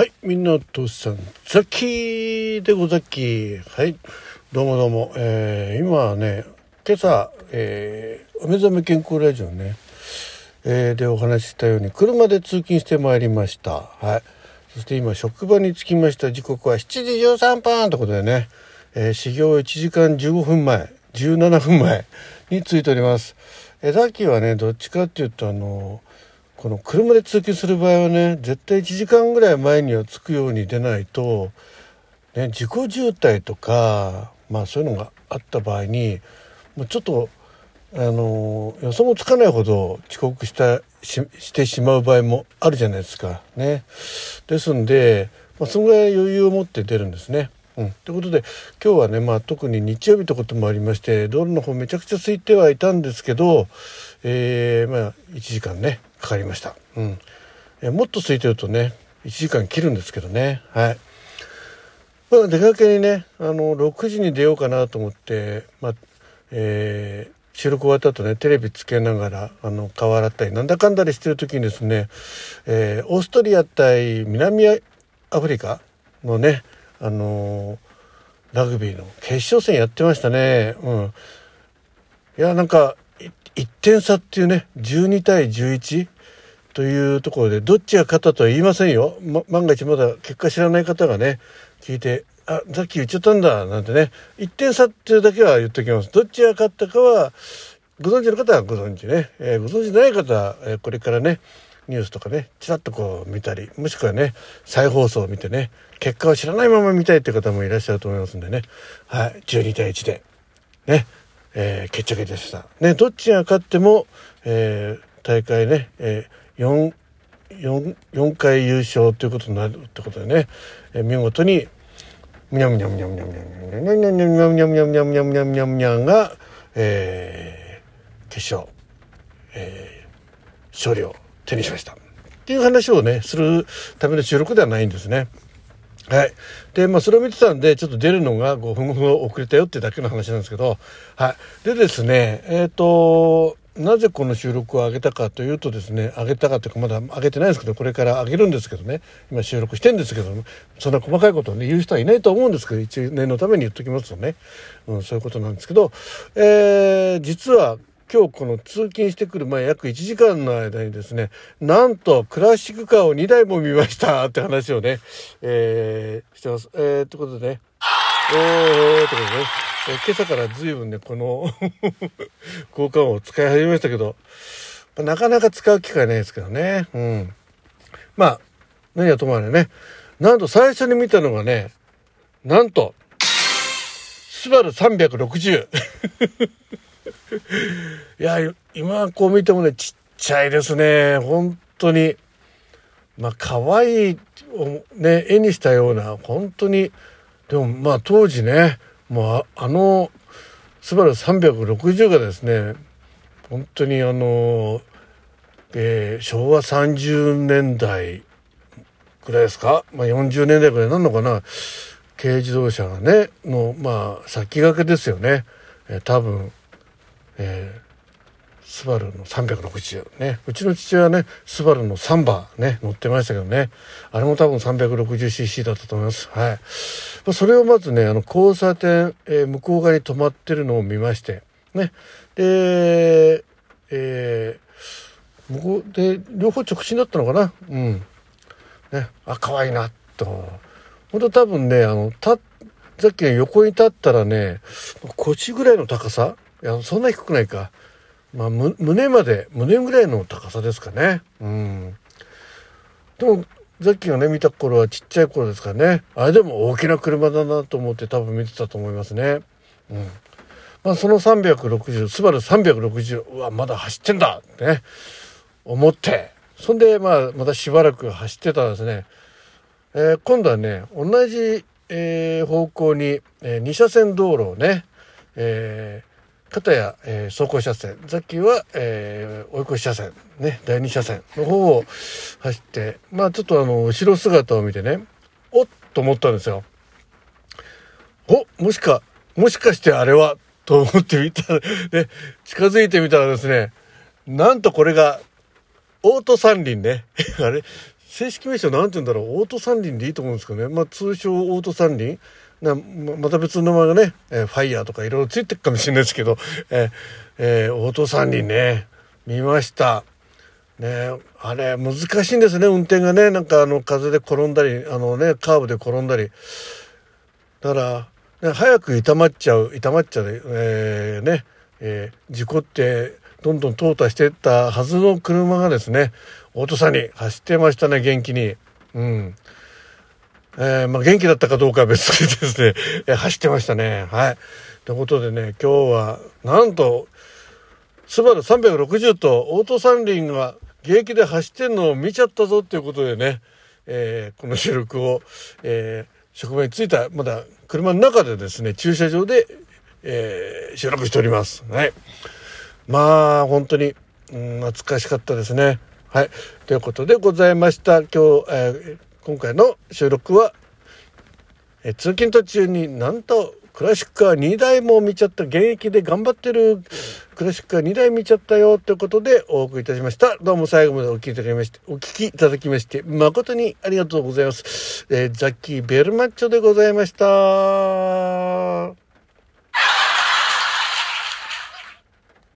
はい、みんなお父さん、ザッキーでござっきー。はい、どうもどうも。えー、今はね、今朝、えー、お目覚め健康ラジオね、えー、でお話ししたように、車で通勤してまいりました。はい。そして今、職場に着きました。時刻は7時13分ということでね、えー、始業1時間15分前、17分前に着いております。えー、ザッキーはね、どっちかっていうと、あのこの車で通勤する場合はね絶対1時間ぐらい前には着くように出ないと、ね、自己渋滞とか、まあ、そういうのがあった場合にもうちょっとあの予想もつかないほど遅刻したししてしまう場合もあるじゃないですか。ね、ですんで、まあ、そのぐらい余裕を持って出るんですね。ということで今日はね、まあ、特に日曜日ということもありまして道路の方めちゃくちゃ空いてはいたんですけど、えー、まあ、1時間ねかかりました。うん。えもっと空いてるとね、1時間切るんですけどね。はい。まあ、出かけにね、あの、6時に出ようかなと思って、まあ、えー、収録終わった後ね、テレビつけながら、あの、顔洗ったり、なんだかんだりしてる時にですね、えー、オーストリア対南アフリカのね、あの、ラグビーの決勝戦やってましたね。うん。いや、なんか、1点差っていうね12対11というところでどっちが勝ったとは言いませんよ、ま、万が一まだ結果知らない方がね聞いて「あさっき言っちゃったんだ」なんてね1点差っていうだけは言っておきますどっちが勝ったかはご存知の方はご存知ね、えー、ご存知ない方は、えー、これからねニュースとかねちらっとこう見たりもしくはね再放送を見てね結果を知らないまま見たいって方もいらっしゃると思いますんでねはい12対1でねえー、決着でした。ね、どっちが勝っても、えー、大会ね、えー、4、4、4回優勝ということになるってことでね、えー、見事に、みゃむにゃむにゃむにゃむにゃむにゃむにゃむにゃむにゃむにゃむにゃむにゃむにゃむにゃむにゃむにゃが、えー、決勝、えー、勝利を手にしました。っていう話をね、するための収録ではないんですね。はい。で、まあ、それを見てたんで、ちょっと出るのが5分ほど遅れたよってだけの話なんですけど、はい。でですね、えっ、ー、と、なぜこの収録を上げたかというとですね、上げたかというかまだ上げてないですけど、これから上げるんですけどね、今収録してんですけど、そんな細かいことをね、言う人はいないと思うんですけど、一年のために言っときますとね、うん、そういうことなんですけど、えー、実は今日この通勤してくる前約1時間の間にですね、なんとクラシックカーを2台も見ましたって話をね、えー、してます。えー、ってことでね、えー、ってことでね、えー、今朝から随分ね、この 交換を使い始めましたけど、なかなか使う機会ないですけどね。うん。まあ、何はともあれね、なんと最初に見たのがね、なんと、スバル360。いや、今こう見てもね、ちっちゃいですね。本当に。まあ、可愛い、ね、絵にしたような、本当に。でも、まあ、当時ね、もう、あの、スバル360がですね、本当にあの、えー、昭和30年代ぐらいですか、まあ、40年代ぐらいなのかな？軽自動車がねのまあ先駆けですよね、えー、多分えー、スバルの360ね。うちの父親はねスバルのサンバね乗ってましたけどね。あれも多分 360cc だったと思います。はい。ま、それをまずねあの交差点、えー、向こう側に止まってるのを見まして。ね。でえー、向こうで両方直進だったのかな？うん。ね。あ可愛いな。と。本当多分ねあのたさっき横に立ったらね腰ぐらいの高さいやそんな低くないか、まあ、胸まで胸ぐらいの高さですかね。うん。でもザッキーがね見た頃はちっちゃい頃ですからね。あれでも大きな車だなと思って多分見てたと思いますね。うん。まあその360スバル360うわまだ走ってんだってね思って。そんでまあまたしばらく走ってたらですね、えー、今度はね同じ、えー、方向に、えー、2車線道路をね、え片や、えー、走行車線。さっきは、えー、追い越し車線。ね第2車線の方を走ってまあちょっとあの後ろ姿を見てねおっと思ったんですよ。おもしかもしかしてあれはと思ってみたら ね近づいてみたらですねなんとこれがオート三輪ね。あれ正式名称なんて言うんだろう？オート三輪でいいと思うんですけどね。まあ通称オート三輪。なまた別の名前がね、えー、ファイヤーとかいろいろついてるかもしれないですけど、えーえー、オート三輪ね。見ました。ねあれ難しいんですね。運転がね。なんかあの風で転んだりあのねカーブで転んだり。だから、ね、早く痛まっちゃう痛まっちゃう、えー、ね、えー、事故ってどんどん淘汰していったはずの車がですねオートサに走ってましたね元気に。うんえー、まあ、元気だったかどうかは別にですね、え、走ってましたね。はい。ということでね、今日は、なんと、スバル360とオート三輪が現役で走ってんのを見ちゃったぞっていうことでね、えー、この収録を、えー、職場に着いた、まだ車の中でですね、駐車場で、えー、収録しております。はい。まあ、本当に、うん、懐かしかったですね。はい。ということでございました。今日、えー、今回の収録は、えー、通勤途中になんとクラシックカー2台も見ちゃった現役で頑張ってるクラシックカー2台見ちゃったよということでお送りいたしました。どうも最後までお聞きいただきまして、お聞きいただきまして、誠にありがとうございます。えー、ザッキーベルマッチョでございました。